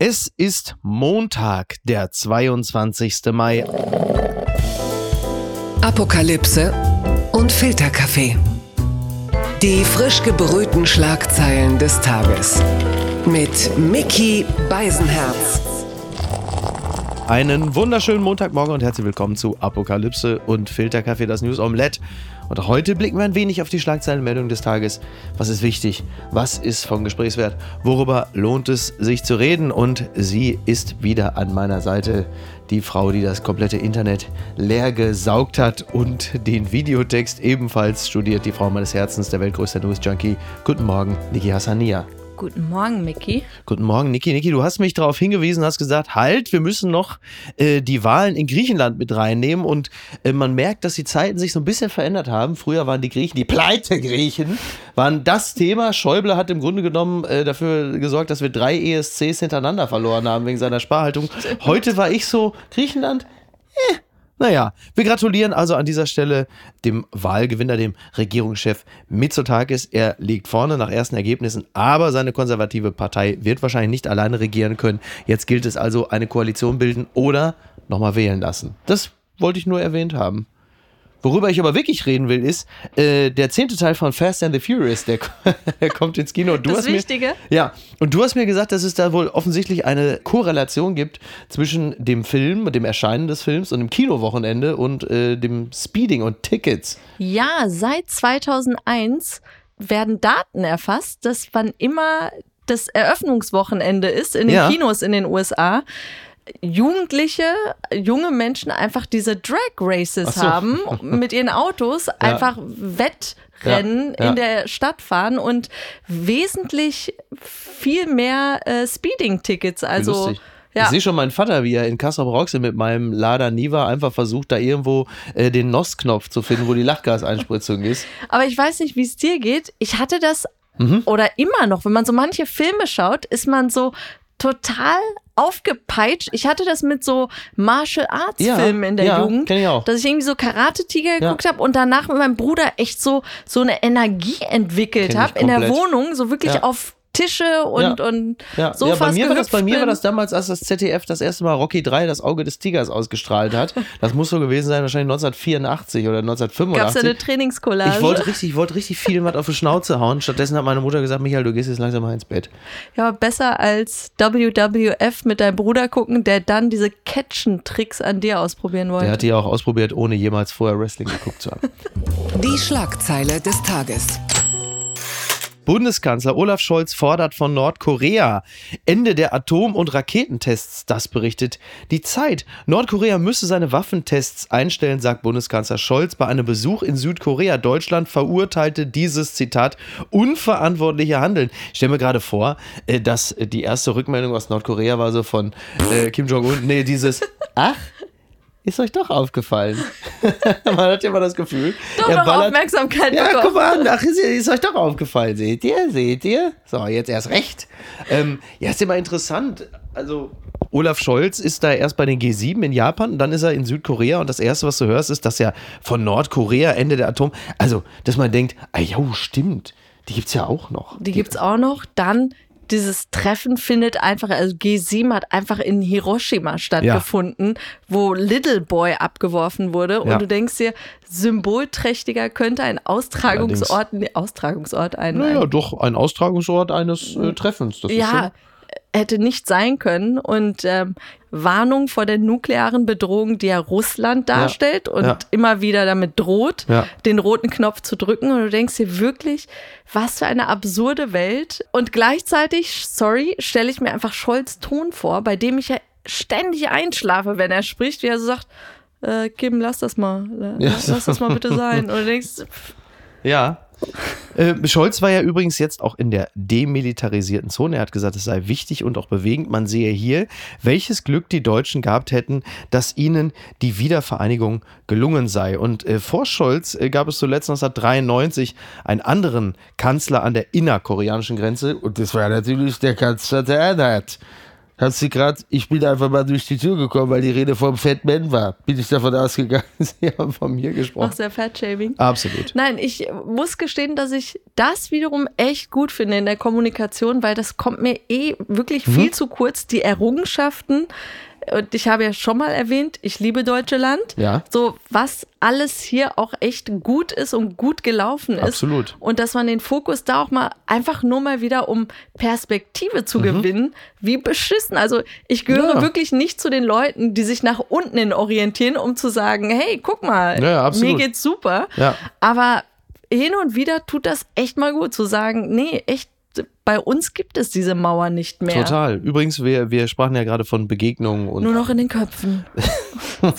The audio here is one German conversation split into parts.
Es ist Montag, der 22. Mai. Apokalypse und Filterkaffee. Die frisch gebrühten Schlagzeilen des Tages. Mit Mickey Beisenherz. Einen wunderschönen Montagmorgen und herzlich willkommen zu Apokalypse und Filterkaffee, das News Omelette. Und heute blicken wir ein wenig auf die Schlagzeilenmeldung des Tages. Was ist wichtig? Was ist vom Gesprächswert? Worüber lohnt es sich zu reden? Und sie ist wieder an meiner Seite. Die Frau, die das komplette Internet leer gesaugt hat und den Videotext ebenfalls studiert. Die Frau meines Herzens, der weltgrößte News-Junkie. Guten Morgen, Niki Hassania. Guten Morgen, Mickey. Guten Morgen, Niki. Niki, du hast mich darauf hingewiesen, hast gesagt, halt, wir müssen noch äh, die Wahlen in Griechenland mit reinnehmen. Und äh, man merkt, dass die Zeiten sich so ein bisschen verändert haben. Früher waren die Griechen, die Pleite-Griechen, waren das Thema. Schäuble hat im Grunde genommen äh, dafür gesorgt, dass wir drei ESCs hintereinander verloren haben wegen seiner Sparhaltung. Heute war ich so, Griechenland, eh, naja, wir gratulieren also an dieser Stelle dem Wahlgewinner, dem Regierungschef Mitsotakis. Er liegt vorne nach ersten Ergebnissen, aber seine konservative Partei wird wahrscheinlich nicht alleine regieren können. Jetzt gilt es also, eine Koalition bilden oder nochmal wählen lassen. Das wollte ich nur erwähnt haben. Worüber ich aber wirklich reden will, ist äh, der zehnte Teil von Fast and the Furious, der, der kommt ins Kino. Und du das hast Wichtige? Mir, ja, und du hast mir gesagt, dass es da wohl offensichtlich eine Korrelation gibt zwischen dem Film, dem Erscheinen des Films und dem Kinowochenende und äh, dem Speeding und Tickets. Ja, seit 2001 werden Daten erfasst, dass wann immer das Eröffnungswochenende ist in den Ja. Kinos in den USA. Jugendliche, junge Menschen einfach diese Drag Races so. haben, mit ihren Autos einfach Wettrennen Ja, ja. in der Stadt fahren und wesentlich viel mehr äh, Speeding-Tickets. Also lustig. ja. Ich sehe schon meinen Vater, wie er in Kassel Rauxel mit meinem Lada Niva einfach versucht, da irgendwo äh, den NOS-Knopf zu finden, wo die Lachgaseinspritzung ist. Aber ich weiß nicht, wie es dir geht. Ich hatte das oder immer noch, wenn man so manche Filme schaut, ist man so total aufgepeitscht. Ich hatte das mit so Martial Arts Ja, Filmen in der ja, Jugend, ich auch. dass ich irgendwie so Karate Tiger Ja. geguckt habe und danach mit meinem Bruder echt so so eine Energie entwickelt habe in der. Wohnung, so wirklich Ja. auf Tische und Ja. und Ja, Sofas ja bei, mir war das, bei mir war bin. das damals, als das ZDF das erste Mal Rocky 3, das Auge des Tigers, ausgestrahlt hat. Das muss so gewesen sein, wahrscheinlich 1984 oder Gab es 1985. eine Trainingscollage? ich wollte richtig, ich wollte richtig viel was auf die Schnauze hauen. Stattdessen hat meine Mutter gesagt, Michael, du gehst jetzt langsam mal ins Bett. ja, besser als WWF mit deinem Bruder gucken, der dann diese Catchen-Tricks an dir ausprobieren wollte. Der hat die auch ausprobiert, ohne jemals vorher Wrestling geguckt zu haben. Die Schlagzeile des Tages. Bundeskanzler Olaf Scholz fordert von Nordkorea Ende der Atom- und Raketentests. Das berichtet die Zeit. Nordkorea müsse seine Waffentests einstellen, sagt Bundeskanzler Scholz bei einem Besuch in Südkorea. Deutschland verurteilte dieses Zitat unverantwortliche Handeln. Ich stelle mir gerade vor, äh, dass die erste Rückmeldung aus Nordkorea war so von äh, Kim Jong-un. Nee, dieses Ach. Ist euch doch aufgefallen. Man hat ja immer das Gefühl. Doch er noch ballert- Aufmerksamkeit ja, bekommen. guck mal an, ach, ist, ist euch doch aufgefallen, seht ihr, seht ihr? So, jetzt erst recht. Ähm, ja, ist immer interessant. Also, Olaf Scholz ist da erst bei den G7 in Japan und dann ist er in Südkorea und das Erste, was du hörst, ist, dass ja von Nordkorea Ende der Atom, also, dass man denkt, ah ja, stimmt, die gibt's ja auch noch. Die gibt's auch noch. Dann dieses Treffen findet einfach, also G7 hat einfach in Hiroshima stattgefunden, wo Little Boy abgeworfen wurde. Und Ja. du denkst dir, symbolträchtiger könnte ein Austragungsort, nee, Austragungsort, ein, Naja, ein doch ein Austragungsort eines äh, Treffens. Das ja, hätte nicht sein können. Und ähm, Warnung vor der nuklearen Bedrohung, die ja Russland darstellt und ja. immer wieder damit droht, Ja. den roten Knopf zu drücken. Und du denkst dir wirklich, was für eine absurde Welt. Und gleichzeitig, sorry, stelle ich mir einfach Scholz Ton vor, bei dem ich ja ständig einschlafe, wenn er spricht, wie er so sagt, äh, Kim, lass das mal. Ja. Lass das mal bitte sein. Und du denkst, Ja. Äh, Scholz war ja übrigens jetzt auch in der demilitarisierten Zone. Er hat gesagt, es sei wichtig und auch bewegend. Man sehe hier, welches Glück die Deutschen gehabt hätten, dass ihnen die Wiedervereinigung gelungen sei. Und äh, vor Scholz äh, gab es zuletzt 1993 einen anderen Kanzler an der innerkoreanischen Grenze. Und das war natürlich der Kanzler der Einheit. Hast du gerade, ich bin einfach mal durch die Tür gekommen, weil die Rede vom Fat Man war. Bin ich davon ausgegangen, Sie haben von mir gesprochen. Auch sehr Fat-Shaming. Absolut. Nein, ich muss gestehen, dass ich das wiederum echt gut finde in der Kommunikation, weil das kommt mir eh wirklich Mhm. viel zu kurz. Die Errungenschaften, und ich habe ja schon mal erwähnt, ich liebe Deutsche Land. Ja. So, was alles hier auch echt gut ist und gut gelaufen ist. Absolut. Und dass man den Fokus da auch mal einfach nur mal wieder um Perspektive zu gewinnen, wie beschissen. Also ich gehöre Mhm. Ja. wirklich nicht zu den Leuten, die sich nach unten hin orientieren, um zu sagen, hey, guck mal, Ja, mir geht's super. Ja. Aber hin und wieder tut das echt mal gut zu sagen, nee, echt, bei uns gibt es diese Mauer nicht mehr. Total. Übrigens, wir, wir sprachen ja gerade von Begegnungen und Nur noch in den Köpfen.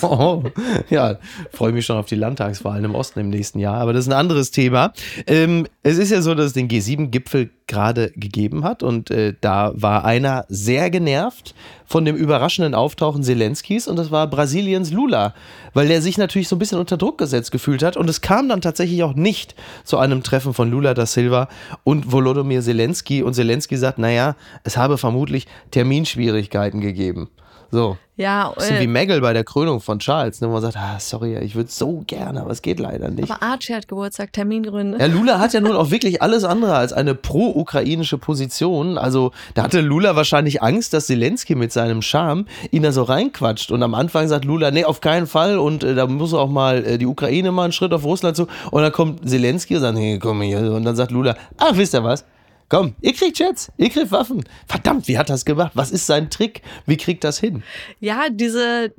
Oh, ja, freue mich schon auf die Landtagswahlen im Osten im nächsten Jahr, aber das ist ein anderes Thema. Ähm, es ist ja so, dass es den G7-Gipfel gerade gegeben hat. Und äh, da war einer sehr genervt von dem überraschenden Auftauchen Zelenskis. Und das war Brasiliens Lula, weil der sich natürlich so ein bisschen unter Druck gesetzt gefühlt hat. Und es kam dann tatsächlich auch nicht zu einem Treffen von Lula da Silva und Volodymyr Zelensky und Zelensky sagt, naja, es habe vermutlich Terminschwierigkeiten gegeben. So. Ja, Bisschen wie äh, Meggle bei der Krönung von Charles, ne, wo man sagt, ah, sorry, ich würde so gerne, aber es geht leider nicht. aber Archie hat Geburtstag, Termingründe. Ja, Lula hat ja nun auch wirklich alles andere als eine pro-ukrainische Position. Also da hatte Lula wahrscheinlich Angst, dass Zelensky mit seinem Charme ihn da so reinquatscht. Und am Anfang sagt Lula, nee, auf keinen Fall. Und äh, da muss auch mal äh, die Ukraine mal einen Schritt auf Russland zu. Und dann kommt Zelensky und sagt, nee, komm hier. Und dann sagt Lula, ach, wisst ihr was? Komm, ihr kriegt Jets, ihr kriegt Waffen. Verdammt, wie hat das gemacht? Was ist sein Trick? Wie kriegt das hin? Ja, diese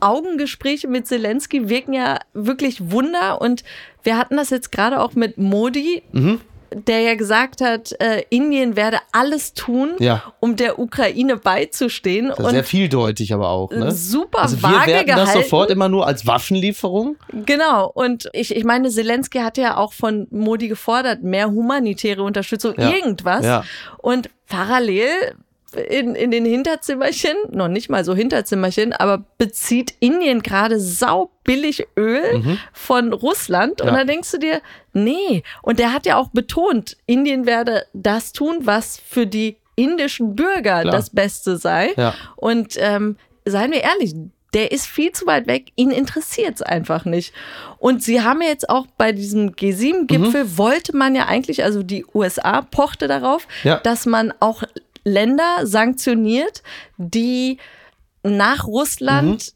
Augengespräche mit Zelensky wirken ja wirklich Wunder und wir hatten das jetzt gerade auch mit Modi, Mhm. Der ja gesagt hat, äh, Indien werde alles tun, Ja. um der Ukraine beizustehen Das ist und sehr vieldeutig aber auch. Ne? super also wir vage werten das gehalten. sofort immer nur als Waffenlieferung. Genau, und ich, ich meine, Zelensky hat ja auch von Modi gefordert, mehr humanitäre Unterstützung, Ja. irgendwas. Ja. Und parallel in, in den Hinterzimmerchen, noch nicht mal so Hinterzimmerchen, aber bezieht Indien gerade saubillig Öl von Russland. Und Mhm. Ja. da denkst du dir, nee. Und der hat ja auch betont, Indien werde das tun, was für die indischen Bürger Klar. das Beste sei. Ja. Und ähm, seien wir ehrlich, der ist viel zu weit weg, ihn interessiert es einfach nicht. Und sie haben ja jetzt auch bei diesem G7-Gipfel, Mhm. wollte man ja eigentlich, also die USA pochte darauf, Ja. dass man auch Länder sanktioniert, die nach Russland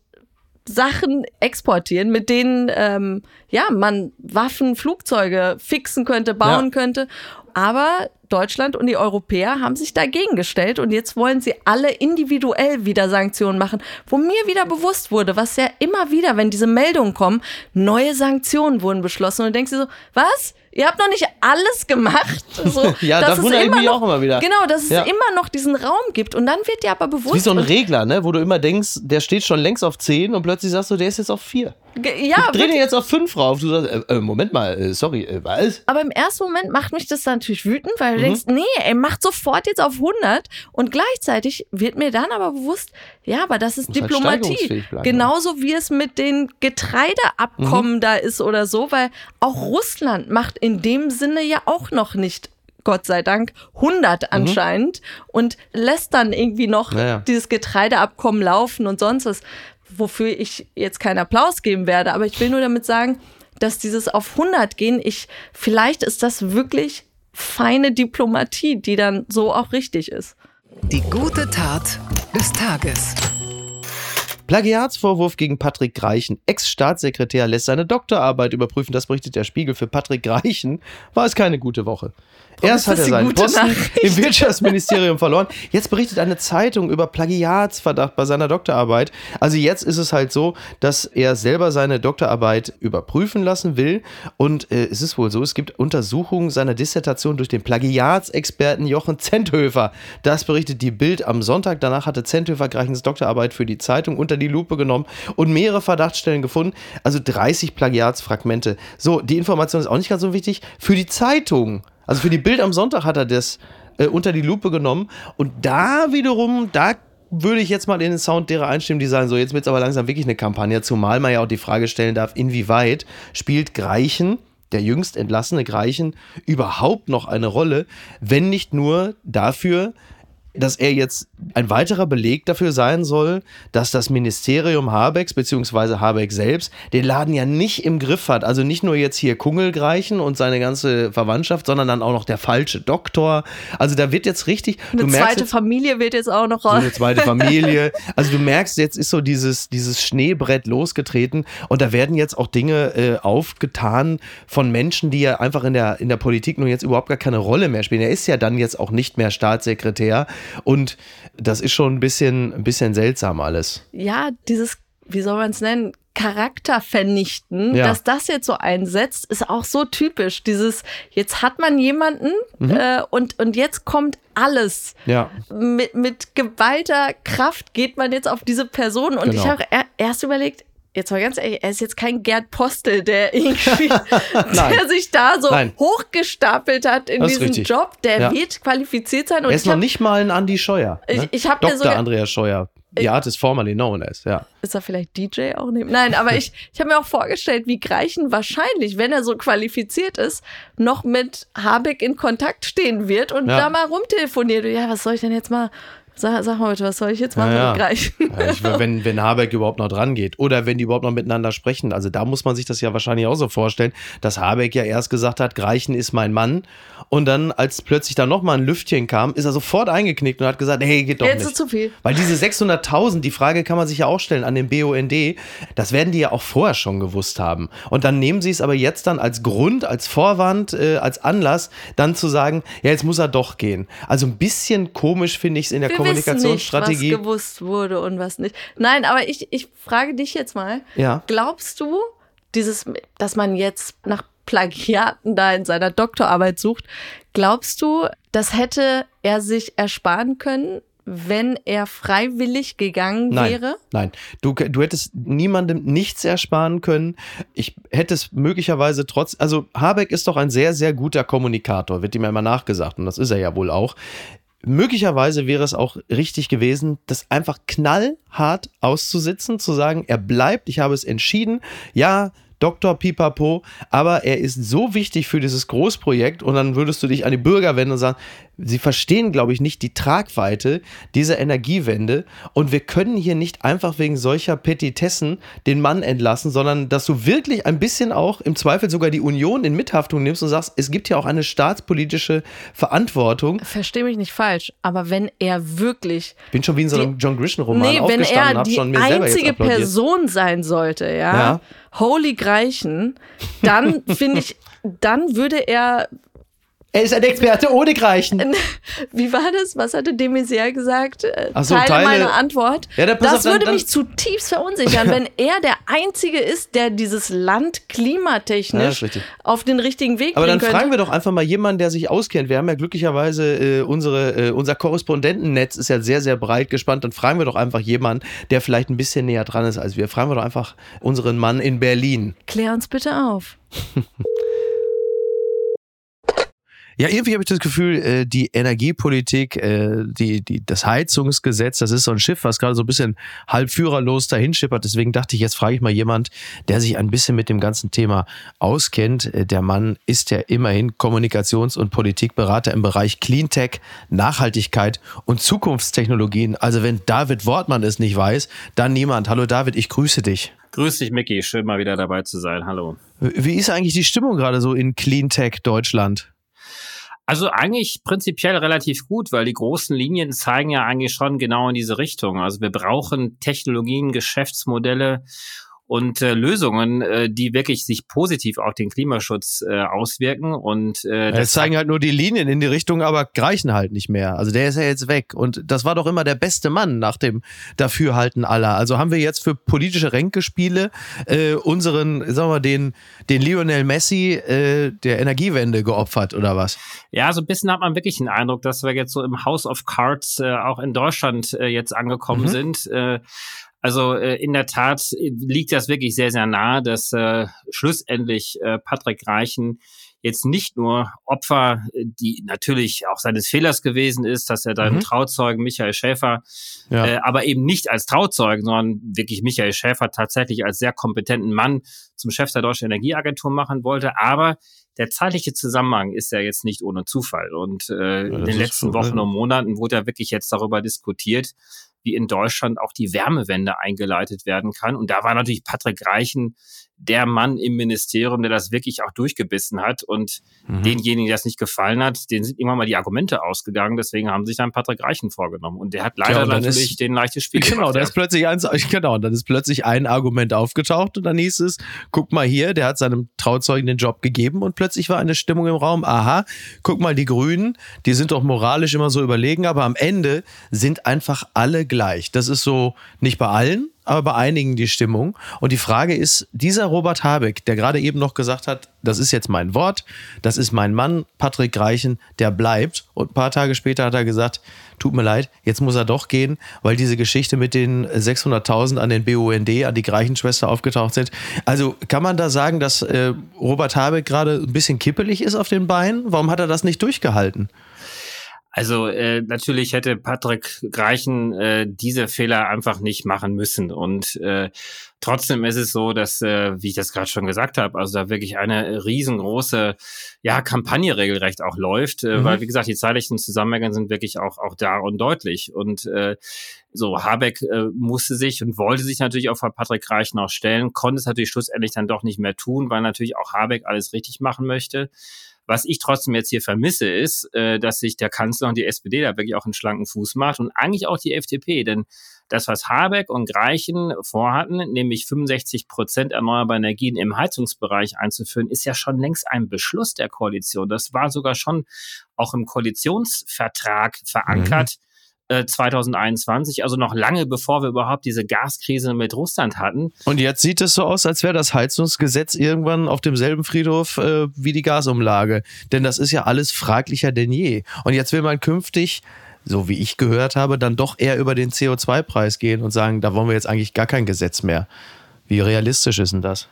Sachen exportieren, mit denen ähm, ja man Waffen, Flugzeuge fixen könnte, bauen Ja. könnte. Aber Deutschland und die Europäer haben sich dagegen gestellt und jetzt wollen sie alle individuell wieder Sanktionen machen, wo mir wieder bewusst wurde, was ja immer wieder, wenn diese Meldungen kommen, neue Sanktionen wurden beschlossen und du denkst dir so, was? Ihr habt noch nicht alles gemacht? So, Ja, das ich mich noch, auch immer wieder. Genau, dass es Ja. immer noch diesen Raum gibt und dann wird dir aber bewusst. Wie so ein Regler, ne? wo du immer denkst, der steht schon längst auf 10 und plötzlich sagst du, der ist jetzt auf 4. Ja, Dreh den jetzt auf 5 rauf. Du sagst, äh, äh, Moment mal, äh, sorry, äh, was? Aber im ersten Moment macht mich das dann natürlich wütend, weil Mhm. du denkst, nee, er macht sofort jetzt auf 100 und gleichzeitig wird mir dann aber bewusst, ja, aber das ist Muss halt Diplomatie. bleiben. Genauso wie es mit den Getreideabkommen Mhm. da ist oder so, weil auch Russland macht in dem Sinne ja auch noch nicht Gott sei Dank 100 anscheinend und lässt dann irgendwie noch Mhm. Ja, ja. dieses Getreideabkommen laufen und sonst was, wofür ich jetzt keinen Applaus geben werde, aber ich will nur damit sagen, dass dieses auf 100 gehen, ich vielleicht ist das wirklich feine Diplomatie, die dann so auch richtig ist. Die gute Tat des Tages. Plagiatsvorwurf gegen Patrick Greichen. Ex-Staatssekretär lässt seine Doktorarbeit überprüfen. Das berichtet der Spiegel. Für Patrick Greichen war es keine gute Woche. Erst ist hat er seinen Posten im Wirtschaftsministerium verloren. Jetzt berichtet eine Zeitung über Plagiatsverdacht bei seiner Doktorarbeit. Also jetzt ist es halt so, dass er selber seine Doktorarbeit überprüfen lassen will. Und äh, es ist wohl so, es gibt Untersuchungen seiner Dissertation durch den Plagiatsexperten Jochen Zenthöfer. Das berichtet die Bild am Sonntag. Danach hatte Zenthöfer Greichens Doktorarbeit für die Zeitung unter die Lupe genommen und mehrere Verdachtsstellen gefunden. Also 30 Plagiatsfragmente. So, die Information ist auch nicht ganz so wichtig. Für die Zeitung, also für die Bild am Sonntag hat er das äh, unter die Lupe genommen. Und da wiederum, da würde ich jetzt mal in den Sound derer einstimmen, die sagen, so jetzt wird es aber langsam wirklich eine Kampagne, zumal man ja auch die Frage stellen darf, inwieweit spielt Greichen, der jüngst entlassene Greichen, überhaupt noch eine Rolle, wenn nicht nur dafür, dass er jetzt ein weiterer Beleg dafür sein soll, dass das Ministerium Habecks beziehungsweise Habeck selbst den Laden ja nicht im Griff hat. Also nicht nur jetzt hier Kungelgreichen und seine ganze Verwandtschaft, sondern dann auch noch der falsche Doktor. Also da wird jetzt richtig. Eine zweite jetzt, Familie wird jetzt auch noch so eine zweite Familie. Also du merkst, jetzt ist so dieses, dieses Schneebrett losgetreten und da werden jetzt auch Dinge äh, aufgetan von Menschen, die ja einfach in der, in der Politik nun jetzt überhaupt gar keine Rolle mehr spielen. Er ist ja dann jetzt auch nicht mehr Staatssekretär und das ist schon ein bisschen, ein bisschen seltsam alles. Ja, dieses, wie soll man es nennen? Charakter vernichten, Ja. dass das jetzt so einsetzt, ist auch so typisch. Dieses, jetzt hat man jemanden Mhm. äh, und, und jetzt kommt alles. Ja. Mit, mit geballter Kraft geht man jetzt auf diese Person. Und Genau. ich habe er, erst überlegt, jetzt mal ganz ehrlich, er ist jetzt kein Gerd Postel, der irgendwie, der sich da so Nein. hochgestapelt hat in ist diesem richtig. Job. Der Ja. wird qualifiziert sein. Und Er ist ich noch hab, nicht mal ein Andy Scheuer. Ne? Ich- ich hab mir sogar- Andreas Scheuer. The artist formerly known as, ja. ist er vielleicht DJ auch neben? Nein, aber ich, ich habe mir auch vorgestellt, wie Greichen wahrscheinlich, wenn er so qualifiziert ist, noch mit Habeck in Kontakt stehen wird und Ja. da mal rumtelefoniert. Ja, was soll ich denn jetzt mal? Sag, sag mal bitte, was soll ich jetzt machen Ja, ja. mit Greichen? Ja, ich, wenn, wenn Habeck überhaupt noch dran geht oder wenn die überhaupt noch miteinander sprechen. Also da muss man sich das ja wahrscheinlich auch so vorstellen, dass Habeck ja erst gesagt hat, Greichen ist mein Mann. Und dann, als plötzlich da nochmal ein Lüftchen kam, ist er sofort eingeknickt und hat gesagt, hey, geht doch Jetzt nicht. ist zu viel. Weil diese 600.000, die Frage kann man sich ja auch stellen an den BUND, das werden die ja auch vorher schon gewusst haben. Und dann nehmen sie es aber jetzt dann als Grund, als Vorwand, äh, als Anlass, dann zu sagen, ja, jetzt muss er doch gehen. Also ein bisschen komisch finde ich es in der Wir Kommunikationsstrategie. nicht, was gewusst wurde und was nicht. Nein, aber ich, ich frage dich jetzt mal, Ja. glaubst du, dieses, dass man jetzt nach Plagiaten da in seiner Doktorarbeit sucht, glaubst du, das hätte er sich ersparen können, wenn er freiwillig gegangen Nein, wäre? nein. Du, du hättest niemandem nichts ersparen können. Ich hätte es möglicherweise trotz, also Habeck ist doch ein sehr, sehr guter Kommunikator, wird ihm ja immer nachgesagt und das ist er ja wohl auch. Möglicherweise wäre es auch richtig gewesen, das einfach knallhart auszusitzen, zu sagen, er bleibt, ich habe es entschieden, ja, Dr. Pipapo, aber er ist so wichtig für dieses Großprojekt und dann würdest du dich an die Bürger wenden und sagen, sie verstehen, glaube ich, nicht die Tragweite dieser Energiewende und wir können hier nicht einfach wegen solcher Petitessen den Mann entlassen, sondern dass du wirklich ein bisschen auch im Zweifel sogar die Union in Mithaftung nimmst und sagst, es gibt ja auch eine staatspolitische Verantwortung. Versteh mich nicht falsch, aber wenn er wirklich Ich bin schon wie in so einem John Grisham-Roman Nee, wenn aufgestanden er und habe die einzige. Person sein sollte, ja, Ja. Holy Greichen, dann finde ich, dann würde er, Er ist ein Experte ohne Greichen. wie war das? Was hatte de Maizière gesagt? Äh, Ach so, Teile, Teile- meiner Antwort. Ja, dann das auf, dann- würde dann- mich zutiefst verunsichern, wenn er der Einzige ist, der dieses Land Ja, klimatechnisch richtig. auf den richtigen Weg Aber dann bringen könnte. fragen wir doch einfach mal jemanden, der sich auskennt. Wir haben ja glücklicherweise äh, unsere, äh, unser Korrespondentennetz ist ja sehr, sehr breit gespannt. Dann fragen wir doch einfach jemanden, der vielleicht ein bisschen näher dran ist als wir. Fragen wir doch einfach unseren Mann in Berlin. Klär uns bitte auf. Ja, irgendwie habe ich das Gefühl, äh, die Energiepolitik, äh, die, die, das Heizungsgesetz, das ist so ein Schiff, was gerade so ein bisschen halb führerlos dahin schippert. Deswegen dachte ich, jetzt frage ich mal jemand, der sich ein bisschen mit dem ganzen Thema auskennt. Äh, Der Mann ist ja immerhin Kommunikations- und Politikberater im Bereich Cleantech, Nachhaltigkeit und Zukunftstechnologien. Also wenn David Wortmann es nicht weiß, dann niemand. Hallo David, ich grüße dich. Grüß dich, Micky. Schön mal wieder dabei zu sein. Hallo. Wie ist eigentlich die Stimmung gerade so in Cleantech Deutschland? Also eigentlich prinzipiell relativ gut, weil die großen Linien zeigen ja eigentlich schon genau in diese Richtung. Also wir brauchen Technologien, Geschäftsmodelle und äh, Lösungen, äh, die wirklich sich positiv auf den Klimaschutz äh, auswirken. Und äh, Es das zeigen halt nur die Linien in die Richtung, aber greichen halt nicht mehr. Also der ist ja jetzt weg. Und das war doch immer der beste Mann nach dem Dafürhalten aller. Also haben wir jetzt für politische Ränkespiele äh, unseren, sagen wir, den, den Lionel Messi äh, der Energiewende geopfert oder was? Ja, so ein bisschen hat man wirklich den Eindruck, dass wir jetzt so im House of Cards äh, auch in Deutschland äh, jetzt angekommen Mhm. sind. Äh, also äh, in der Tat liegt das wirklich sehr, sehr nahe, dass äh, schlussendlich äh, Patrick Reichen jetzt nicht nur Opfer, die natürlich auch seines Fehlers gewesen ist, dass er seinen mhm. Trauzeugen Michael Schäfer, ja. äh, aber eben nicht als Trauzeugen, sondern wirklich Michael Schäfer tatsächlich als sehr kompetenten Mann zum Chef der Deutschen Energieagentur machen wollte. Aber der zeitliche Zusammenhang ist ja jetzt nicht ohne Zufall. Und äh, ja, in den letzten Wochen und Monaten wurde ja wirklich jetzt darüber diskutiert, wie in Deutschland auch die Wärmewende eingeleitet werden kann. Und da war natürlich Patrick Reichen der Mann im Ministerium, der das wirklich auch durchgebissen hat. Und mhm. denjenigen, der das nicht gefallen hat, denen sind irgendwann mal die Argumente ausgegangen. Deswegen haben sich dann Patrick Reichen vorgenommen. Und der hat leider ja, natürlich ist, den leichtes Spiel Genau, da ist plötzlich eins, genau, dann ist plötzlich ein Argument aufgetaucht und dann hieß es, guck mal hier, der hat seinem Trauzeugen den Job gegeben und plötzlich war eine Stimmung im Raum, aha, guck mal, die Grünen, die sind doch moralisch immer so überlegen, aber am Ende sind einfach alle gleich. Das ist so nicht bei allen, aber bei einigen die Stimmung. Und die Frage ist, dieser Robert Habeck, der gerade eben noch gesagt hat, das ist jetzt mein Wort, das ist mein Mann, Patrick Reichen, der bleibt. Und ein paar Tage später hat er gesagt, tut mir leid, jetzt muss er doch gehen, weil diese Geschichte mit den 600.000 an den BUND, an die Greichenschwester aufgetaucht sind. Also kann man da sagen, dass äh, Robert Habeck gerade ein bisschen kippelig ist auf den Beinen? Warum hat er das nicht durchgehalten? Also äh, natürlich hätte Patrick Greichen äh, diese Fehler einfach nicht machen müssen. Und äh, trotzdem ist es so, dass, äh, wie ich das gerade schon gesagt habe, also da wirklich eine riesengroße ja, Kampagne regelrecht auch läuft, äh, mhm. weil wie gesagt, die zeitlichen Zusammenhänge sind wirklich auch, auch da und deutlich. Und äh, so, Habeck äh, musste sich und wollte sich natürlich auch vor Patrick Reichen auch stellen, konnte es natürlich schlussendlich dann doch nicht mehr tun, weil natürlich auch Habeck alles richtig machen möchte. Was ich trotzdem jetzt hier vermisse, ist, äh, dass sich der Kanzler und die SPD da wirklich auch einen schlanken Fuß macht und eigentlich auch die FDP, denn das, was Habeck und Greichen vorhatten, nämlich 65 Prozent erneuerbare Energien im Heizungsbereich einzuführen, ist ja schon längst ein Beschluss der Koalition. Das war sogar schon auch im Koalitionsvertrag verankert. Mhm 2021, äh, also noch lange bevor wir überhaupt diese Gaskrise mit Russland hatten. Und jetzt sieht es so aus, als wäre das Heizungsgesetz irgendwann auf demselben Friedhof äh, wie die Gasumlage. Denn das ist ja alles fraglicher denn je. Und jetzt will man künftig so wie ich gehört habe, dann doch eher über den CO2-Preis gehen und sagen, da wollen wir jetzt eigentlich gar kein Gesetz mehr. Wie realistisch ist denn das?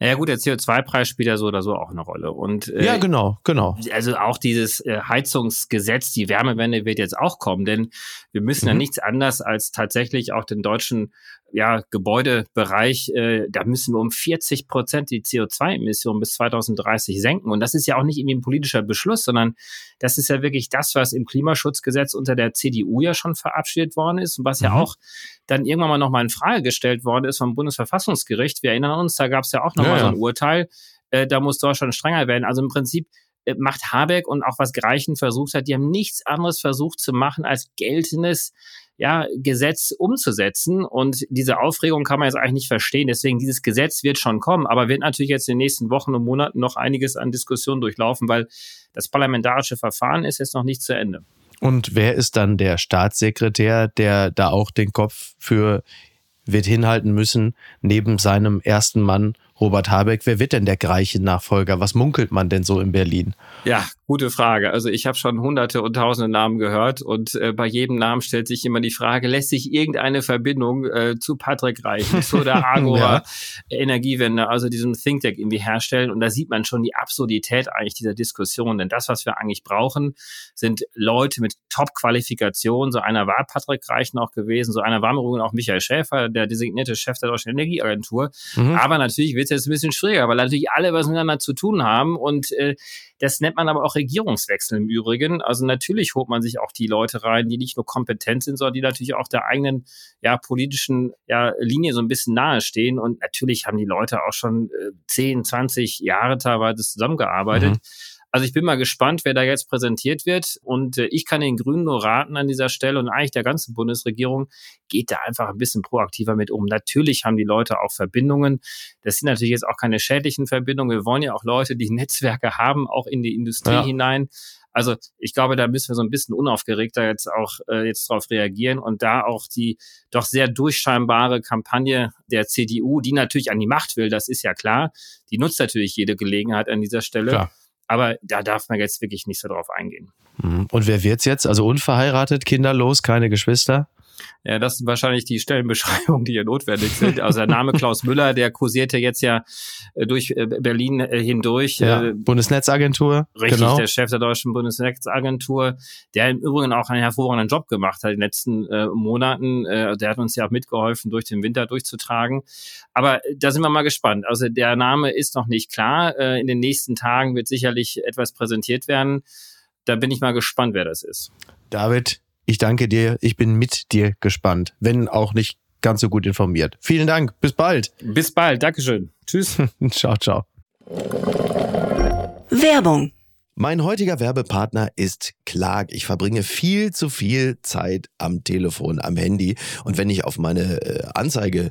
Naja gut, der CO2-Preis spielt ja so oder so auch eine Rolle. Und, äh, ja, genau, genau. Also auch dieses äh, Heizungsgesetz, die Wärmewende wird jetzt auch kommen, denn wir müssen mhm. ja nichts anders als tatsächlich auch den deutschen ja, Gebäudebereich, äh, da müssen wir um 40 Prozent die CO2-Emissionen bis 2030 senken. Und das ist ja auch nicht irgendwie ein politischer Beschluss, sondern das ist ja wirklich das, was im Klimaschutzgesetz unter der CDU ja schon verabschiedet worden ist und was mhm. ja auch dann irgendwann mal nochmal in Frage gestellt worden ist vom Bundesverfassungsgericht. Wir erinnern uns, da gab es ja auch nochmal ja, ja. so ein Urteil, äh, da muss Deutschland strenger werden. Also im Prinzip macht Habeck und auch was Greichen versucht hat, die haben nichts anderes versucht zu machen, als geltendes ja, Gesetz umzusetzen. Und diese Aufregung kann man jetzt eigentlich nicht verstehen. Deswegen, dieses Gesetz wird schon kommen, aber wird natürlich jetzt in den nächsten Wochen und Monaten noch einiges an Diskussionen durchlaufen, weil das parlamentarische Verfahren ist jetzt noch nicht zu Ende. Und wer ist dann der Staatssekretär, der da auch den Kopf für wird hinhalten müssen, neben seinem ersten Mann Robert Habeck? Wer wird denn der gleiche Nachfolger? Was munkelt man denn so in Berlin? Ja, gute Frage. Also ich habe schon hunderte und tausende Namen gehört und äh, bei jedem Namen stellt sich immer die Frage, lässt sich irgendeine Verbindung äh, zu Patrick Reich, zu der Agora ja. Energiewende, also diesem Think Tank irgendwie herstellen? Und da sieht man schon die Absurdität eigentlich dieser Diskussion. Denn das, was wir eigentlich brauchen, sind Leute mit Top-Qualifikation. So einer war Patrick Reich noch gewesen, so einer war auch Michael Schäfer, der designierte Chef der Deutschen Energieagentur. Mhm. Aber natürlich wird es jetzt ein bisschen schwieriger, weil natürlich alle was miteinander zu tun haben und äh, das nennt man aber auch Regierungswechsel im Übrigen. Also natürlich holt man sich auch die Leute rein, die nicht nur kompetent sind, sondern die natürlich auch der eigenen ja, politischen ja, Linie so ein bisschen nahestehen. Und natürlich haben die Leute auch schon äh, 10, 20 Jahre teilweise zusammengearbeitet. Mhm. Also ich bin mal gespannt, wer da jetzt präsentiert wird. Und äh, ich kann den Grünen nur raten an dieser Stelle und eigentlich der ganzen Bundesregierung, geht da einfach ein bisschen proaktiver mit um. Natürlich haben die Leute auch Verbindungen. Das sind natürlich jetzt auch keine schädlichen Verbindungen. Wir wollen ja auch Leute, die Netzwerke haben, auch in die Industrie ja. hinein. Also ich glaube, da müssen wir so ein bisschen unaufgeregter jetzt auch äh, jetzt darauf reagieren und da auch die doch sehr durchscheinbare Kampagne der CDU, die natürlich an die Macht will, das ist ja klar, die nutzt natürlich jede Gelegenheit an dieser Stelle. Klar. Aber da darf man jetzt wirklich nicht so drauf eingehen. Mhm. Und wer wird's jetzt? Also unverheiratet, kinderlos, keine Geschwister? Ja, das sind wahrscheinlich die Stellenbeschreibungen, die hier notwendig sind. Also der Name Klaus Müller, der kursierte jetzt ja äh, durch äh, Berlin äh, hindurch. Ja, Bundesnetzagentur. Richtig, genau. der Chef der deutschen Bundesnetzagentur, der im Übrigen auch einen hervorragenden Job gemacht hat in den letzten Monaten. Der hat uns ja auch mitgeholfen, durch den Winter durchzutragen. Aber da sind wir mal gespannt. Also der Name ist noch nicht klar. In den nächsten Tagen wird sicherlich etwas präsentiert werden. Da bin ich mal gespannt, wer das ist. David, ich danke dir. Ich bin mit dir gespannt, wenn auch nicht ganz so gut informiert. Vielen Dank. Bis bald. Bis bald. Dankeschön. Tschüss. ciao, ciao. Werbung. Mein heutiger Werbepartner ist Clark. Ich verbringe viel zu viel Zeit am Telefon, am Handy. Und wenn ich auf meine äh, Anzeige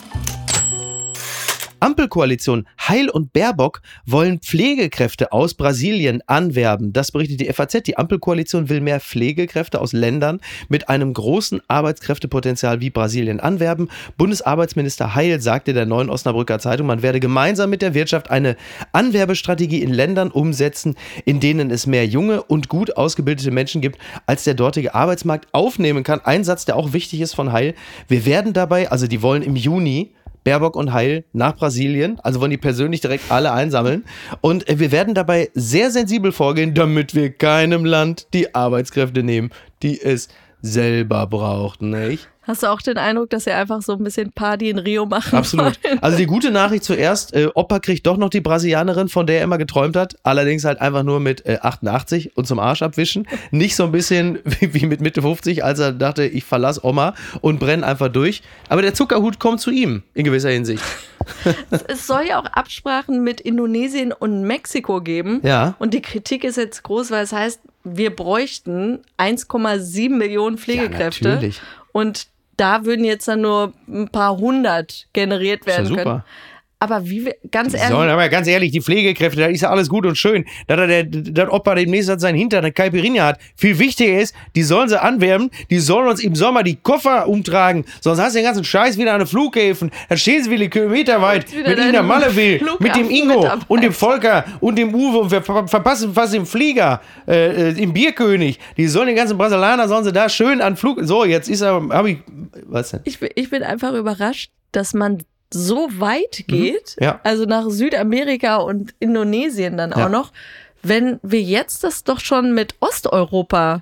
Ampelkoalition Heil und Baerbock wollen Pflegekräfte aus Brasilien anwerben. Das berichtet die FAZ. Die Ampelkoalition will mehr Pflegekräfte aus Ländern mit einem großen Arbeitskräftepotenzial wie Brasilien anwerben. Bundesarbeitsminister Heil sagte der neuen Osnabrücker Zeitung, man werde gemeinsam mit der Wirtschaft eine Anwerbestrategie in Ländern umsetzen, in denen es mehr junge und gut ausgebildete Menschen gibt, als der dortige Arbeitsmarkt aufnehmen kann. Ein Satz, der auch wichtig ist von Heil. Wir werden dabei, also die wollen im Juni Baerbock und Heil nach Brasilien. Also wollen die persönlich direkt alle einsammeln. Und äh, wir werden dabei sehr sensibel vorgehen, damit wir keinem Land die Arbeitskräfte nehmen, die es selber braucht, nicht? Hast du auch den Eindruck, dass sie einfach so ein bisschen Party in Rio machen? Absolut. wollen? Also die gute Nachricht zuerst, äh, Opa kriegt doch noch die Brasilianerin, von der er immer geträumt hat. Allerdings halt einfach nur mit äh, 88 und zum Arsch abwischen. Nicht so ein bisschen wie, wie mit Mitte 50, als er dachte, ich verlasse Oma und brenne einfach durch. Aber der Zuckerhut kommt zu ihm, in gewisser Hinsicht. Es soll ja auch Absprachen mit Indonesien und Mexiko geben. Ja. Und die Kritik ist jetzt groß, weil es heißt, wir bräuchten 1,7 Millionen Pflegekräfte. Ja, natürlich. Und da würden jetzt dann nur ein paar hundert generiert ja werden super. können. Aber wie ganz ehrlich, sollen aber ganz ehrlich, die Pflegekräfte, da ist ja alles gut und schön. Da der, der, der Opa demnächst hat seinen Hintern eine Caipirinha hat. Viel wichtiger ist, die sollen sie anwerben, die sollen uns im Sommer die Koffer umtragen. Sonst hast du den ganzen Scheiß wieder an den Flughäfen. Dann stehen sie wieder Kilometer weit, deine Malle will, mit dem Ingo und dem Volker und dem Uwe und wir ver verpassen fast den Flieger äh, äh, im Bierkönig. Die sollen den ganzen Brasilianer, sollen sie da schön an Flug... So, jetzt ist er, hab ich... Was denn? ich, bin- ich bin einfach überrascht, dass man so weit geht, Mhm. Ja. also nach Südamerika und Indonesien dann Ja. auch noch, wenn wir jetzt das doch schon mit Osteuropa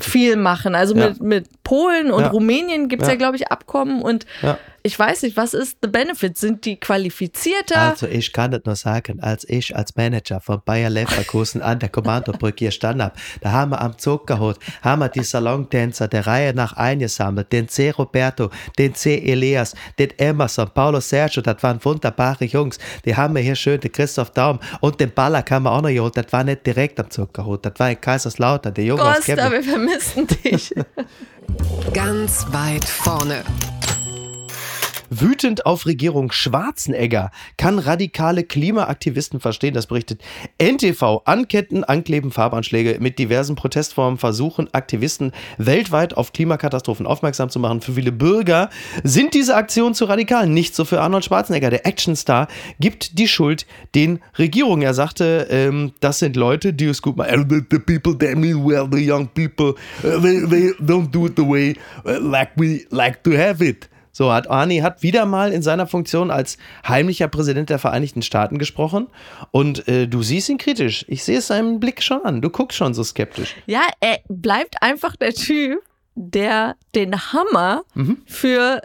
viel machen. Also Ja. mit, mit Polen und. Rumänien gibt es ja, glaube ich, Abkommen und. Ich weiß nicht, was ist the benefit? Sind die qualifizierter? Also ich kann das nur sagen, als ich als Manager von Bayer Leverkusen an der Kommandobrücke hier stand hab, da haben wir am Zug geholt, haben wir die Salontänzer der Reihe nach eingesammelt, den C. Roberto, den C. Elias, den Emerson, Paulo Sergio, das waren wunderbare Jungs, die haben wir hier schön, den Christoph Daum und den Ballack haben wir auch noch geholt, das war nicht direkt am Zug geholt, das war in Kaiserslautern, der Junge aus Costa, Chemnitz. wir vermissen dich. Ganz weit vorne. Wütend auf Regierung Schwarzenegger kann radikale Klimaaktivisten verstehen, das berichtet NTV. Anketten, Ankleben, Farbanschläge mit diversen Protestformen versuchen Aktivisten weltweit auf Klimakatastrophen aufmerksam zu machen. Für viele Bürger sind diese Aktionen zu radikal. Nicht so für Arnold Schwarzenegger. Der Actionstar gibt die Schuld den Regierungen. Er sagte, ähm, das sind Leute, die es gut machen. "Uh, The people that mean well, the young people, uh, they, they don't do it the way uh, like we like to have it. So hat Arnie hat wieder mal in seiner Funktion als heimlicher Präsident der Vereinigten Staaten gesprochen und äh, du siehst ihn kritisch. Ich sehe es seinem Blick schon an. Du guckst schon so skeptisch. ja, er bleibt einfach der Typ, der den Hammer Mhm. für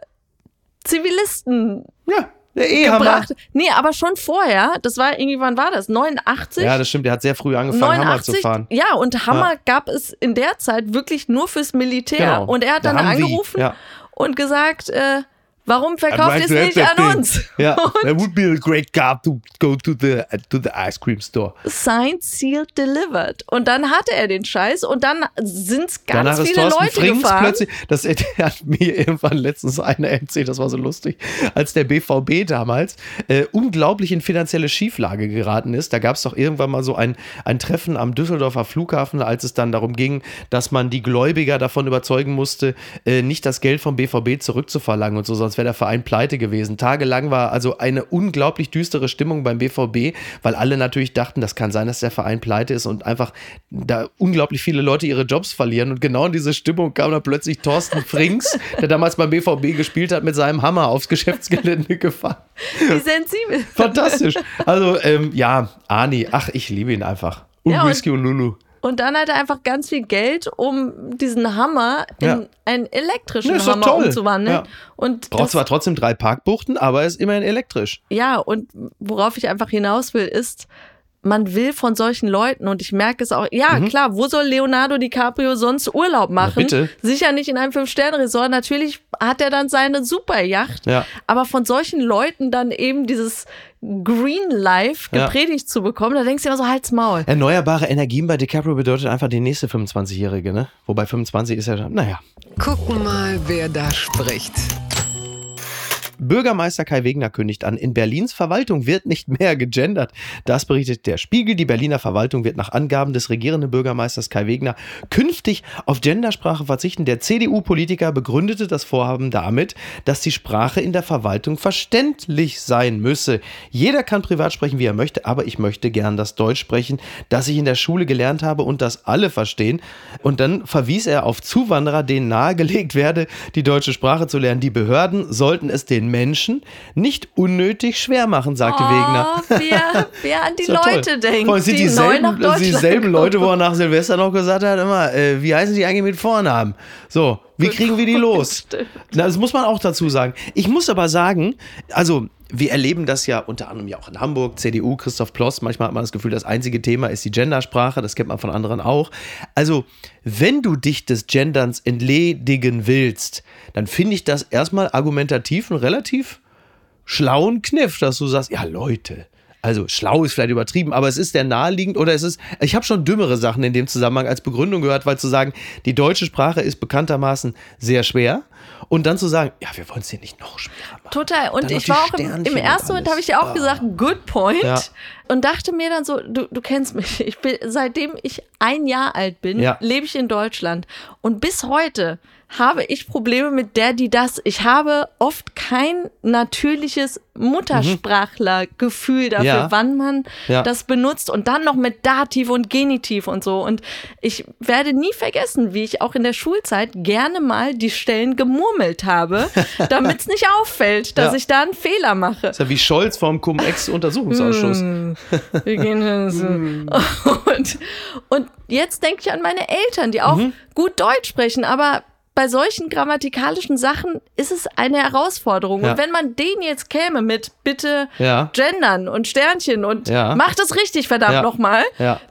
Zivilisten Ja, der Ehehammer. gebracht. Nee, aber schon vorher, das war irgendwie, wann war das? 89? Ja, das stimmt. Der hat sehr früh angefangen, Hammer zu fahren. Ja, und Hammer gab es in der Zeit wirklich nur fürs Militär. Genau. Und er hat Der dann Humvee, angerufen ja. Und gesagt, äh, warum verkauft ihr es nicht an thing. uns? Ja, Und that would be a great car to go to the to the ice cream store. signed, sealed, delivered. Und dann hatte er den Scheiß und dann sind es ganz Danach viele Leute Frings gefahren. plötzlich, das hat mir irgendwann letztens einer erzählt, das war so lustig, als der BVB damals äh, unglaublich in finanzielle Schieflage geraten ist. Da gab es doch irgendwann mal so ein, ein Treffen am Düsseldorfer Flughafen, als es dann darum ging, dass man die Gläubiger davon überzeugen musste, äh, nicht das Geld vom BVB zurückzuverlangen und so, sonst wäre der Verein pleite gewesen. Tagelang war also eine unglaublich düstere Stimmung beim BVB, weil alle natürlich dachten, das kann sein, dass der Verein pleite ist und einfach da unglaublich viele Leute ihre Jobs verlieren. Und genau in diese Stimmung kam dann plötzlich Thorsten Frings, der damals beim BVB gespielt hat, mit seinem Hammer aufs Geschäftsgelände gefahren. Wie sensibel. Fantastisch. Also, ähm, ja, Ani, ach, ich liebe ihn einfach. Und Ja, und- Whisky und Lulu. Und dann hat er einfach ganz viel Geld, um diesen Hammer in Ja. einen elektrischen Ja, Hammer umzuwandeln. Ja. Und Braucht zwar trotzdem drei Parkbuchten, aber ist immerhin elektrisch. ja, und worauf ich einfach hinaus will, ist, man will von solchen Leuten, und ich merke es auch, ja, klar, wo soll Leonardo DiCaprio sonst Urlaub machen? Mhm. bitte. Sicher nicht in einem Fünf-Sterne-Resort. Natürlich hat er dann seine Superjacht. Ja. Aber von solchen Leuten dann eben dieses Green Life Ja. gepredigt zu bekommen, da denkst du immer so, halt's Maul. Erneuerbare Energien bei DiCaprio bedeutet einfach die nächste 25-Jährige, ne? Wobei 25 ist ja schon, naja. Gucken mal, wer da spricht. Bürgermeister Kai Wegner kündigt an, in Berlins Verwaltung wird nicht mehr gegendert. Das berichtet der Spiegel. Die Berliner Verwaltung wird nach Angaben des regierenden Bürgermeisters Kai Wegner künftig auf Gendersprache verzichten. Der CDU-Politiker begründete das Vorhaben damit, dass die Sprache in der Verwaltung verständlich sein müsse. Jeder kann privat sprechen, wie er möchte, aber ich möchte gern das Deutsch sprechen, das ich in der Schule gelernt habe und das alle verstehen. Und dann verwies er auf Zuwanderer, denen nahegelegt werde, die deutsche Sprache zu lernen. Die Behörden sollten es den Menschen nicht unnötig schwer machen, sagte Wegner. Oh, wer, wer an die ja toll. Leute denkt, Vor allem sind die dieselben, dieselben. Leute, wo er nach Silvester noch gesagt hat, immer, äh, wie heißen die eigentlich mit Vornamen? So, wie kriegen wir die los? Na, das muss man auch dazu sagen. Ich muss aber sagen, also wir erleben das ja unter anderem ja auch in Hamburg, CDU, Christoph Ploss. Manchmal hat man das Gefühl, das einzige Thema ist die Gendersprache. Das kennt man von anderen auch. Also, wenn du dich des Genderns entledigen willst, dann finde ich das erstmal argumentativ ein relativ schlauen Kniff, dass du sagst, ja Leute, also schlau ist vielleicht übertrieben, aber es ist der naheliegend oder es ist, ich habe schon dümmere Sachen in dem Zusammenhang als Begründung gehört, weil zu sagen, die deutsche Sprache ist bekanntermaßen sehr schwer und dann zu sagen, ja, wir wollen es hier nicht noch schwerer machen. Total. Und Dann ich war auch im, im ersten Moment, habe ich dir auch Ah. gesagt, good point. Ja. Und dachte mir dann so, du, du kennst mich. Ich bin, seitdem ich ein Jahr alt bin, Ja. lebe ich in Deutschland. Und bis heute habe ich Probleme mit der, die das. Ich habe oft kein natürliches Muttersprachlergefühl dafür, Ja. wann man Ja. das benutzt und dann noch mit Dativ und Genitiv und so. Und ich werde nie vergessen, wie ich auch in der Schulzeit gerne mal die Stellen gemurmelt habe, damit es nicht auffällt, dass Ja. ich da einen Fehler mache. Das ist ja wie Scholz vom Cum-Ex-Untersuchungsausschuss. Wir gehen hin so. und, und jetzt denke ich an meine Eltern, die auch gut Deutsch sprechen, aber bei solchen grammatikalischen Sachen ist es eine Herausforderung. Ja. Und wenn man den jetzt käme mit bitte Ja. gendern und Sternchen und Ja. macht es richtig, verdammt Ja. nochmal,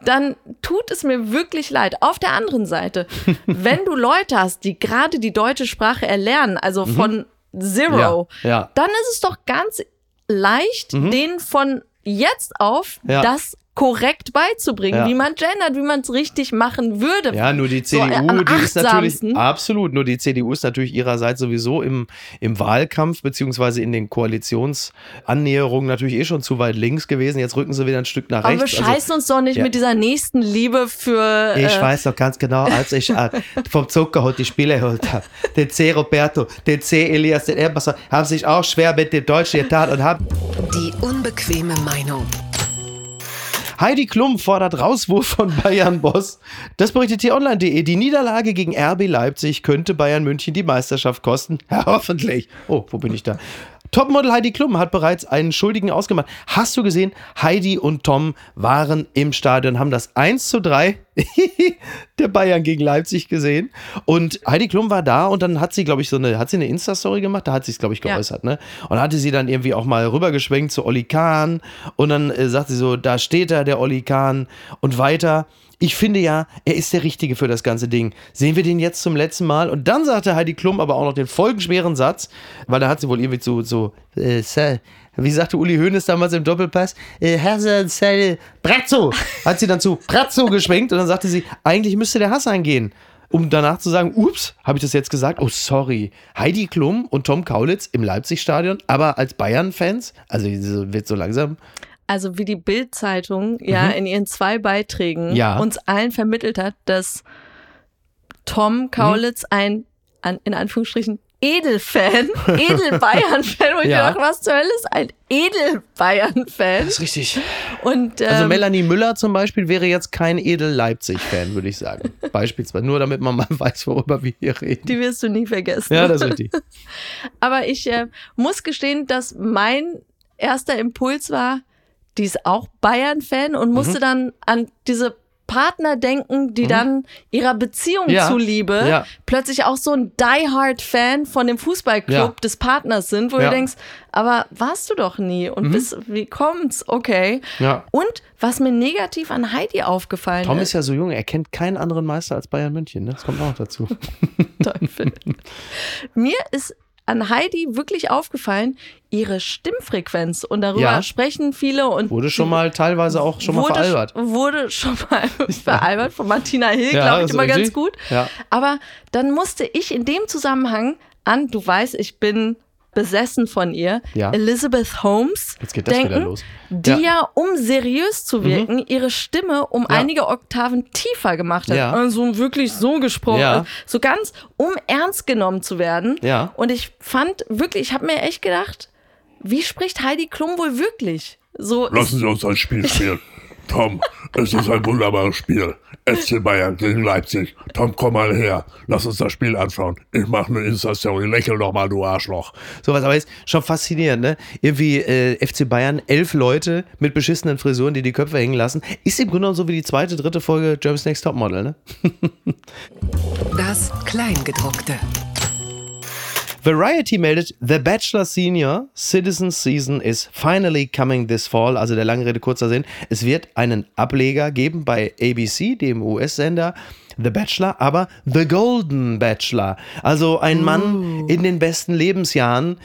dann tut es mir wirklich leid. Auf der anderen Seite, wenn du Leute hast, die gerade die deutsche Sprache erlernen, also von Zero, Mhm. Ja, ja. dann ist es doch ganz leicht, denen von jetzt auf das korrekt beizubringen, Ja. wie man gendert, wie man es richtig machen würde. Ja, nur die So, äh, CDU, am die ist natürlich absolut, nur die CDU ist natürlich ihrerseits sowieso im, im Wahlkampf beziehungsweise in den Koalitionsannäherungen natürlich eh schon zu weit links gewesen. Jetzt rücken sie wieder ein Stück nach Aber wir rechts. Also, scheißen uns doch nicht ja. mit dieser nächsten Liebe für. ich äh, weiß doch ganz genau, als ich äh, vom Zucker heute die Spiele geholt habe, den C. Roberto, den C. Elias, den Erbasser, haben sich auch schwer mit dem Deutschen getan und haben Die unbequeme Meinung. Heidi Klum fordert Rauswurf von Bayern-Boss. Das berichtet hier online.de. Die Niederlage gegen RB Leipzig könnte Bayern München die Meisterschaft kosten. Ja, hoffentlich. Oh, wo bin ich da? Topmodel Heidi Klum hat bereits einen Schuldigen ausgemacht. Hast du gesehen? Heidi und Tom waren im Stadion, haben das 1 zu 3 der Bayern gegen Leipzig gesehen. Und Heidi Klum war da und dann hat sie, glaube ich, so eine, hat sie eine Insta-Story gemacht? Da hat sie es, glaube ich, Ja. geäußert, ne? Und hatte sie dann irgendwie auch mal rübergeschwenkt zu Olli Kahn. Und dann äh, sagt sie so, da steht er, der Olli Kahn. Und weiter. Ich finde ja, er ist der Richtige für das ganze Ding. Sehen wir den jetzt zum letzten Mal? Und dann sagte Heidi Klum aber auch noch den folgenschweren Satz, weil da hat sie wohl irgendwie zu, so, äh, wie sagte Uli Hoeneß damals im Doppelpass, äh, Hassan Sel Brazzo, hat sie dann zu Brazzo geschwenkt und dann sagte sie, eigentlich müsste der Hass eingehen. Um danach zu sagen, ups, habe ich das jetzt gesagt? Oh, sorry. Heidi Klum und Tom Kaulitz im Leipzig-Stadion, aber als Bayern-Fans, also wird so langsam, also wie die Bild-Zeitung ja in ihren zwei Beiträgen Mhm. Ja. uns allen vermittelt hat, dass Tom Kaulitz Mhm. ein, an, in Anführungsstrichen, Edelfan, Edel-Bayern-Fan, wo ich Ja. dachte, was zur Hölle ist ein Edel-Bayern-Fan? ist richtig. Und Also ähm, Melanie Müller zum Beispiel wäre jetzt kein Edel-Leipzig-Fan, würde ich sagen. Beispielsweise. Nur damit man mal weiß, worüber wir hier reden. die wirst du nie vergessen. Ja, das ist richtig. Aber ich äh, muss gestehen, dass mein erster Impuls war, die ist auch Bayern-Fan und Mhm. musste dann an diese Partner denken, die dann ihrer Beziehung Ja. zuliebe Ja. plötzlich auch so ein Die-Hard-Fan von dem Fußballclub Ja. des Partners sind, wo. Mhm. du denkst, aber warst du doch nie und bist, wie kommt's? Okay. Und was mir negativ an Heidi aufgefallen Tom ist, ist ja so jung, er kennt keinen anderen Meister als Bayern München. Ne? Das kommt auch dazu. Teufel. Mir ist an Heidi wirklich aufgefallen, ihre Stimmfrequenz. Und darüber Ja. sprechen viele und Wurde schon mal teilweise auch schon mal wurde, veralbert. Wurde schon mal veralbert von Martina Hill, Ja, glaube ich, immer ganz gut. Ja. Aber dann musste ich in dem Zusammenhang an, du weißt, ich bin besessen von ihr, Ja. Elizabeth Holmes Jetzt geht das denken, wieder los. die Ja. Mhm. ja, um seriös zu wirken, ihre Stimme um Ja. einige Oktaven tiefer gemacht hat. Ja. Also wirklich so gesprochen, Ja. so ganz, um ernst genommen zu werden. Ja. Und ich fand wirklich, ich habe mir echt gedacht, wie spricht Heidi Klum wohl wirklich? So, Lassen Sie uns ein Spiel spielen. Tom, es ist ein wunderbares Spiel. FC Bayern gegen Leipzig. Tom, komm mal her. Lass uns das Spiel anschauen. Ich mache eine Insta-Story. Lächel doch mal, du Arschloch. Sowas, aber ist schon faszinierend, ne? Irgendwie äh, FC Bayern, elf Leute mit beschissenen Frisuren, die die Köpfe hängen lassen. Ist im Grunde genommen so wie die zweite, dritte Folge Germany's Next Topmodel, ne? Das Kleingedruckte. Variety meldet, The Bachelor Senior Citizen Season is finally coming this fall. Also der lange Rede, kurzer Sinn. Es wird einen Ableger geben bei ABC, dem US-Sender. The Bachelor, aber The Golden Bachelor. Also ein Mann in den besten Lebensjahren,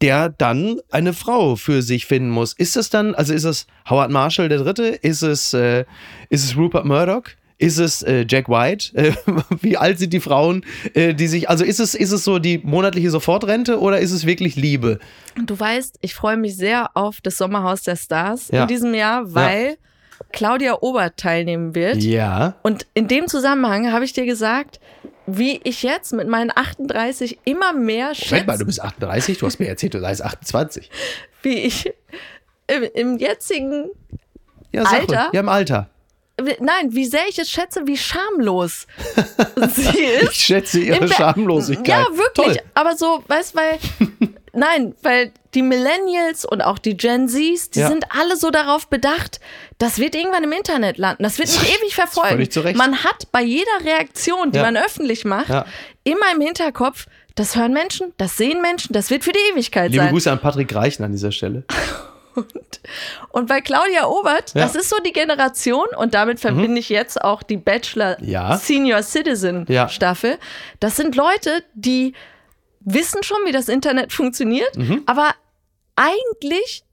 der dann eine Frau für sich finden muss. Ist es dann, also ist es Howard Marshall der Dritte? Ist es, äh, ist es Rupert Murdoch? Ist es äh, Jack White? Äh, wie alt sind die Frauen, äh, die sich, also ist es, ist es so die monatliche Sofortrente oder ist es wirklich Liebe? du weißt, ich freue mich sehr auf das Sommerhaus der Stars Ja. in diesem Jahr, weil Claudia Obert teilnehmen wird. Ja. Und in dem Zusammenhang habe ich dir gesagt, wie ich jetzt mit meinen 38 immer mehr Moment schätze, mal, du bist 38, du hast mir erzählt, du seist 28. wie ich im, im jetzigen, Ja, Alter? Ja, im Alter. Nein, wie sehr ich es schätze, wie schamlos sie ist. Ich schätze ihre Schamlosigkeit. Ja, wirklich. Toll. Aber so, weißt weil Nein, weil die Millennials und auch die Gen Zs, die Ja. sind alle so darauf bedacht, das wird irgendwann im Internet landen. Das wird nicht ewig verfolgen. Völlig zu Recht. Man hat bei jeder Reaktion, die Ja. man öffentlich macht, Ja. immer im Hinterkopf, das hören Menschen, das sehen Menschen, das wird für die Ewigkeit Liebe sein. Grüße an Patrick Reichen an dieser Stelle. Und bei Claudia Obert, Ja. Mhm. das ist so die Generation und damit verbinde ich jetzt auch die Bachelor Ja. Senior Citizen Ja. Staffel. Das sind Leute, die wissen schon, wie das Internet funktioniert, Mhm. aber eigentlich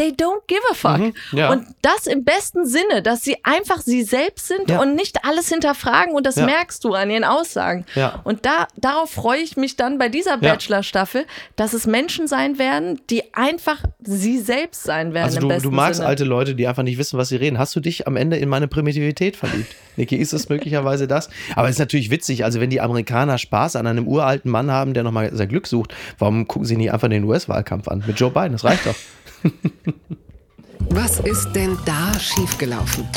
they don't give a fuck. Mhm, ja. Und das im besten Sinne, dass sie einfach sie selbst sind Ja. und nicht alles hinterfragen und das Ja. merkst du an ihren Aussagen. Und da, darauf freue ich mich dann bei dieser. Bachelor-Staffel, dass es Menschen sein werden, die einfach sie selbst sein werden. Also du, du magst Sinne. alte Leute, die einfach nicht wissen, was sie reden. Hast du dich am Ende in meine Primitivität verliebt? Niki, ist es möglicherweise das? Aber es ist natürlich witzig, also wenn die Amerikaner Spaß an einem uralten Mann haben, der nochmal sein Glück sucht, warum gucken sie nicht einfach den US-Wahlkampf an? Mit Joe Biden, das reicht doch. Was ist denn da schiefgelaufen?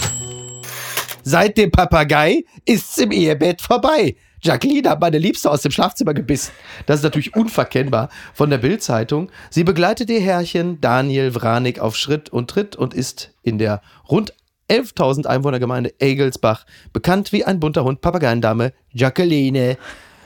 Seit dem Papagei ist's im Ehebett vorbei. Jacqueline hat meine Liebste aus dem Schlafzimmer gebissen. Das ist natürlich unverkennbar von der Bild-Zeitung. Sie begleitet ihr Herrchen Daniel Wranig auf Schritt und Tritt und ist in der rund 11.000 Einwohnergemeinde Egelsbach bekannt wie ein bunter Hund Papageiendame Jacqueline.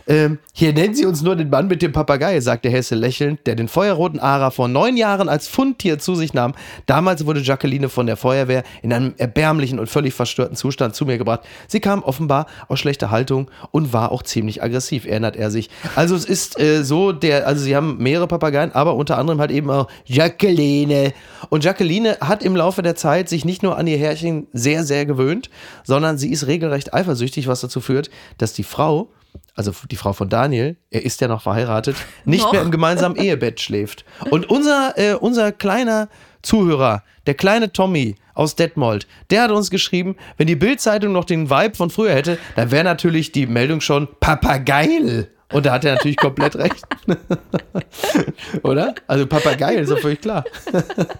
Ähm, hier nennen Sie uns nur den Mann mit dem Papagei, sagte Hesse lächelnd, der den feuerroten Ara vor neun Jahren als Fundtier zu sich nahm. Damals wurde Jacqueline von der Feuerwehr in einem erbärmlichen und völlig verstörten Zustand zu mir gebracht. Sie kam offenbar aus schlechter Haltung und war auch ziemlich aggressiv, erinnert er sich. Also es ist äh, so, der, also sie haben mehrere Papageien, aber unter anderem halt eben auch Jacqueline. Und Jacqueline hat im Laufe der Zeit sich nicht nur an ihr Herrchen sehr, sehr gewöhnt, sondern sie ist regelrecht eifersüchtig, was dazu führt, dass die Frau also die Frau von Daniel, er ist ja noch verheiratet, nicht Noch? mehr im gemeinsamen Ehebett schläft. Und unser, äh, unser kleiner Zuhörer, der kleine Tommy aus Detmold, der hat uns geschrieben, wenn die Bild-Zeitung noch den Vibe von früher hätte, dann wäre natürlich die Meldung schon Papageil. Und da hat er natürlich komplett recht. Oder? Also Papageil ist doch völlig klar.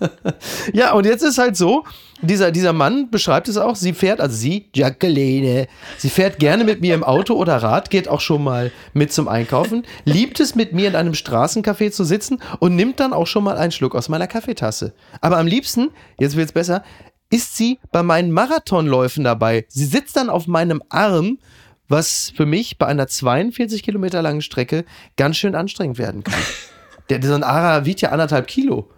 ja, und jetzt ist halt so, dieser, dieser Mann beschreibt es auch, sie fährt, also sie, Jacqueline, sie fährt gerne mit mir im Auto oder Rad, geht auch schon mal mit zum Einkaufen, liebt es mit mir in einem Straßencafé zu sitzen und nimmt dann auch schon mal einen Schluck aus meiner Kaffeetasse. Aber am liebsten, jetzt wird's besser, ist sie bei meinen Marathonläufen dabei. Sie sitzt dann auf meinem Arm, was für mich bei einer 42 Kilometer langen Strecke ganz schön anstrengend werden kann. Der, so ein Ara wiegt ja anderthalb Kilo.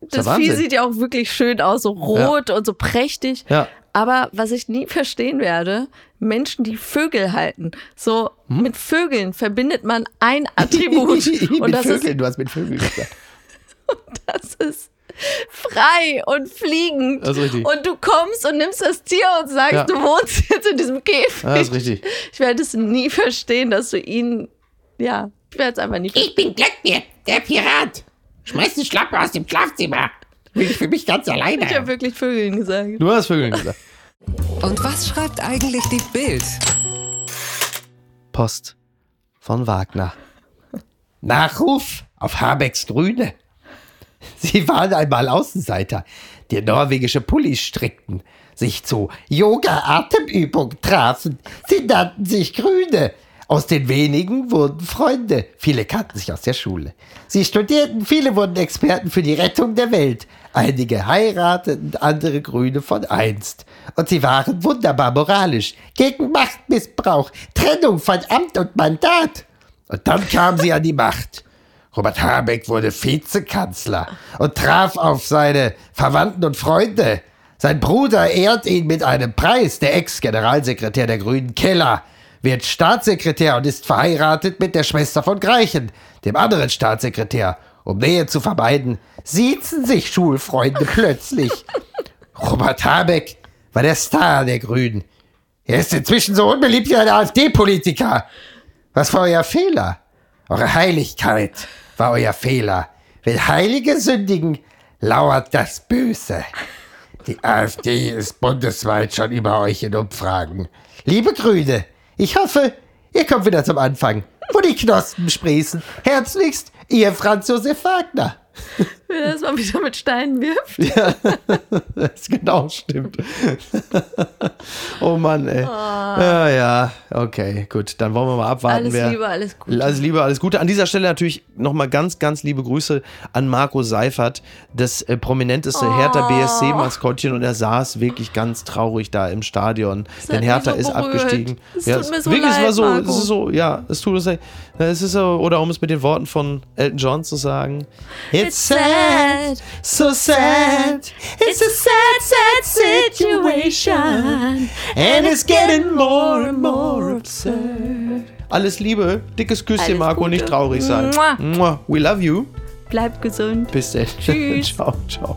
Ist Das ja Vieh sieht ja auch wirklich schön aus, so rot und so prächtig. Ja. Aber was ich nie verstehen werde, Menschen, die Vögel halten. So Hm? mit Vögeln verbindet man ein Attribut. und mit das Vögeln, du hast mit Vögeln gesagt. ist, das ist frei und fliegend. Das ist richtig. Und du kommst und nimmst das Tier und sagst, Ja. du wohnst jetzt in diesem Käfig. Ja, das ist richtig. Ich werde es nie verstehen, dass du ihn, ja, ich werde es einfach verstehen. Ich bin Glöckner, der Pirat. Schmeiß die Schlappe aus dem Schlafzimmer. Bin ich für mich ganz alleine. Ich habe wirklich Vögeln gesagt. Du hast Vögeln gesagt. Und was schreibt eigentlich die Bild? Post von Wagner. Nachruf auf Habecks Grüne. Sie waren einmal Außenseiter. Die norwegische Pullis strickten, sich zu Yoga-Atemübung trafen. Sie nannten sich Grüne. Aus den wenigen wurden Freunde. Viele kannten sich aus der Schule. Sie studierten, viele wurden Experten für die Rettung der Welt. Einige heirateten, andere Grüne von einst. Und sie waren wunderbar moralisch. Gegen Machtmissbrauch, Trennung von Amt und Mandat. Und dann kamen sie an die Macht. Robert Habeck wurde Vizekanzler und traf auf seine Verwandten und Freunde. Sein Bruder ehrt ihn mit einem Preis. Der Ex-Generalsekretär der Grünen Keller wird Staatssekretär und ist verheiratet mit der Schwester von Greichen, dem anderen Staatssekretär. Um Nähe zu vermeiden, siezen sich Schulfreunde plötzlich. Robert Habeck war der Star der Grünen. Er ist inzwischen so unbeliebt wie ein AfD-Politiker. Was war euer Fehler? Eure Heiligkeit war euer Fehler. Wenn Heilige sündigen, lauert das Böse. Die AfD ist bundesweit schon über euch in Umfragen. Liebe Grüne, ich hoffe, ihr kommt wieder zum Anfang, wo die Knospen sprießen. Herzlichst, ihr Franz Josef Wagner. Wenn er das mal wieder mit Steinen wirft. Das genau stimmt. oh Mann, ey. Ja, ja, okay, gut. Dann wollen wir mal abwarten, Alles wer. Liebe, alles Gute. Alles Liebe, alles Gute. An dieser Stelle natürlich nochmal ganz, ganz liebe Grüße an Marco Seifert, das äh, prominenteste Hertha BSC-Maskottchen. Und er saß wirklich ganz traurig da im Stadion. Denn Hertha so ist abgestiegen. Es ja, tut es- mir so wirklich, es war leid, so, Marco. es ist so, ja, es tut uns leid. Es ist so, oder um es mit den Worten von Elton John zu sagen: It's sad, so sad. It's a sad, sad situation. And it's getting more and more absurd. Alles Liebe, dickes Küsschen, Marco, Gute. nicht traurig sein. Mua. We love you. Bleib gesund. Bis dann. Tschüss. ciao, ciao.